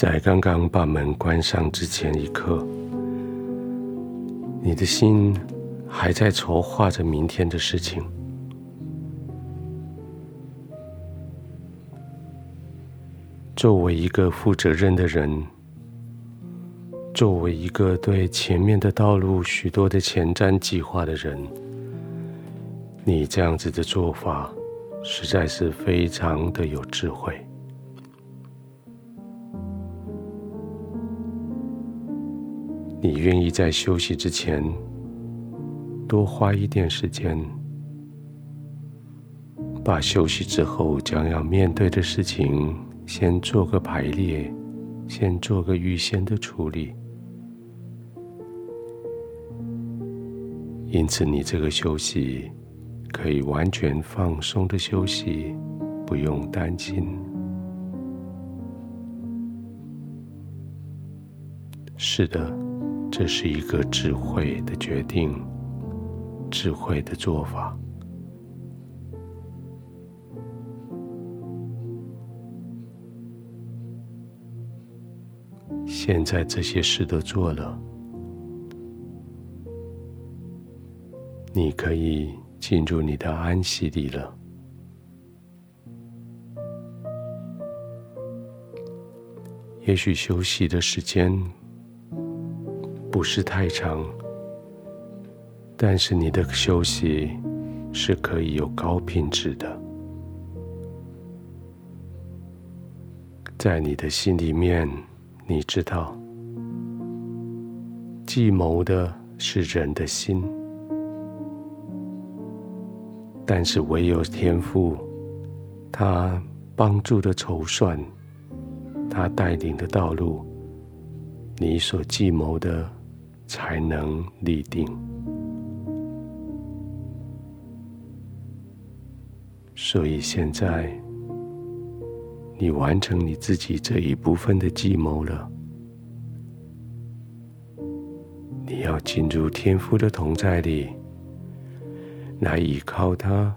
在刚刚把门关上之前一刻，你的心还在筹划着明天的事情。作为一个负责任的人，作为一个对前面的道路许多的前瞻计划的人，你这样子的做法实在是非常的有智慧。你愿意在休息之前多花一点时间，把休息之后将要面对的事情先做个排列，先做个预先的处理。因此，你这个休息可以完全放松的休息，不用担心。是的。这是一个智慧的决定，智慧的做法。现在这些事都做了，你可以进入你的安息里了。也许休息的时间。不是太长，但是你的休息是可以有高品质的。在你的心里面，你知道，计谋的是人的心，但是唯有天赋，他帮助的筹算，他带领的道路，你所计谋的。才能立定。所以现在，你完成你自己这一部分的计谋了。你要进入天父的同在里，来依靠他，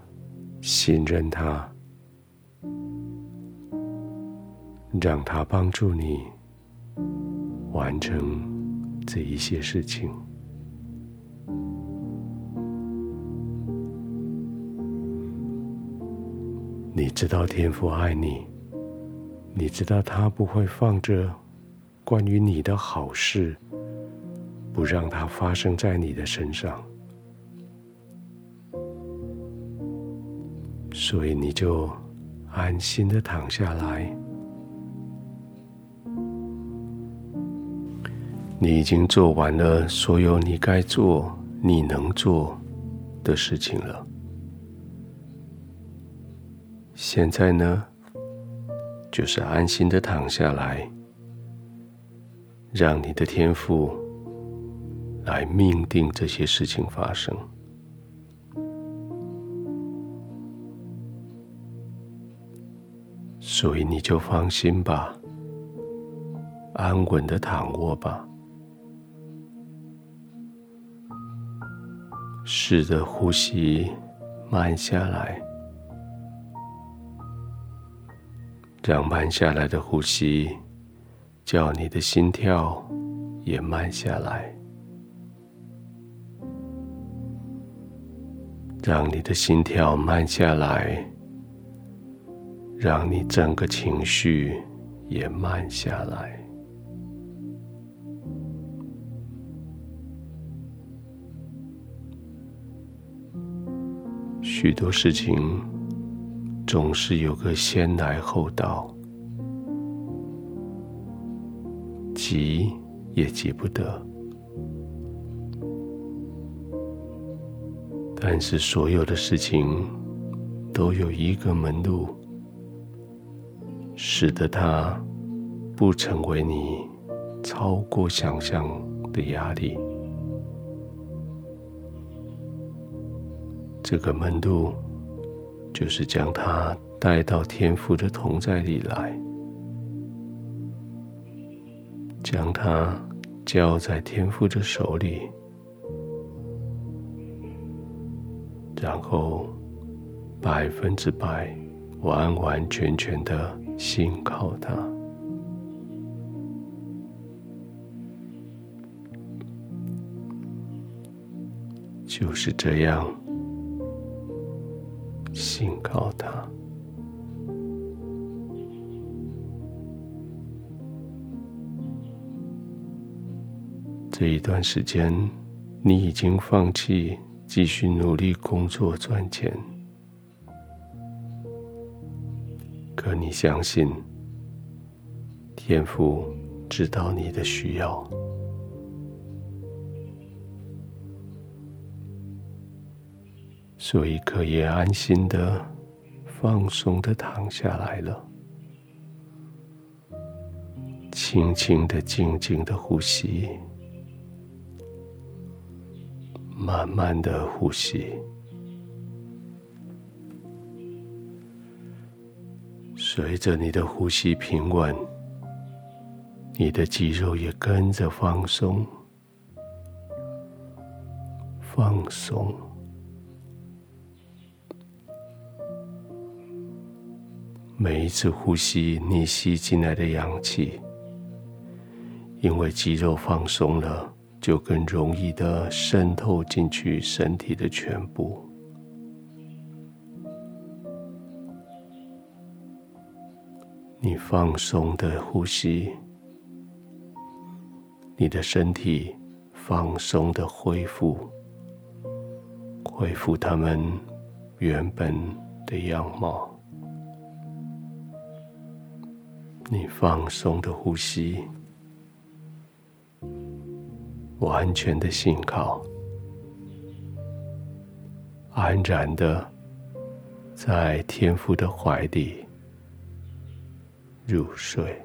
信任他，让他帮助你完成。这一些事情，你知道天父爱你，你知道他不会放着关于你的好事，不让它发生在你的身上，所以你就安心的躺下来。你已经做完了所有你该做、你能做的事情了。现在呢，就是安心的躺下来，让你的天赋来命定这些事情发生。所以你就放心吧，安稳的躺卧吧。试着呼吸慢下来，让慢下来的呼吸叫你的心跳也慢下来，让你的心跳慢下来，让你整个情绪也慢下来。许多事情总是有个先来后到，急也急不得。但是所有的事情都有一个门路，使得它不成为你超过想象的压力。这个门路，就是将他带到天父的同在里来，将他交在天父的手里，然后百分之百完完全全的信靠他。就是这样。信靠他。这一段时间，你已经放弃继续努力工作赚钱，可你相信，天父知道你的需要，所以可以安心的、放松的躺下来了，轻轻的、静静的呼吸。慢慢的呼吸，随着你的呼吸平稳，你的肌肉也跟着放松，放松。每一次呼吸，你吸进来的氧气，因为肌肉放松了。就更容易的渗透进去身体的全部。你放松的呼吸，你的身体放松的恢复，恢复他们原本的样貌。你放松的呼吸。完全的信靠，安然的在天父的怀里入睡。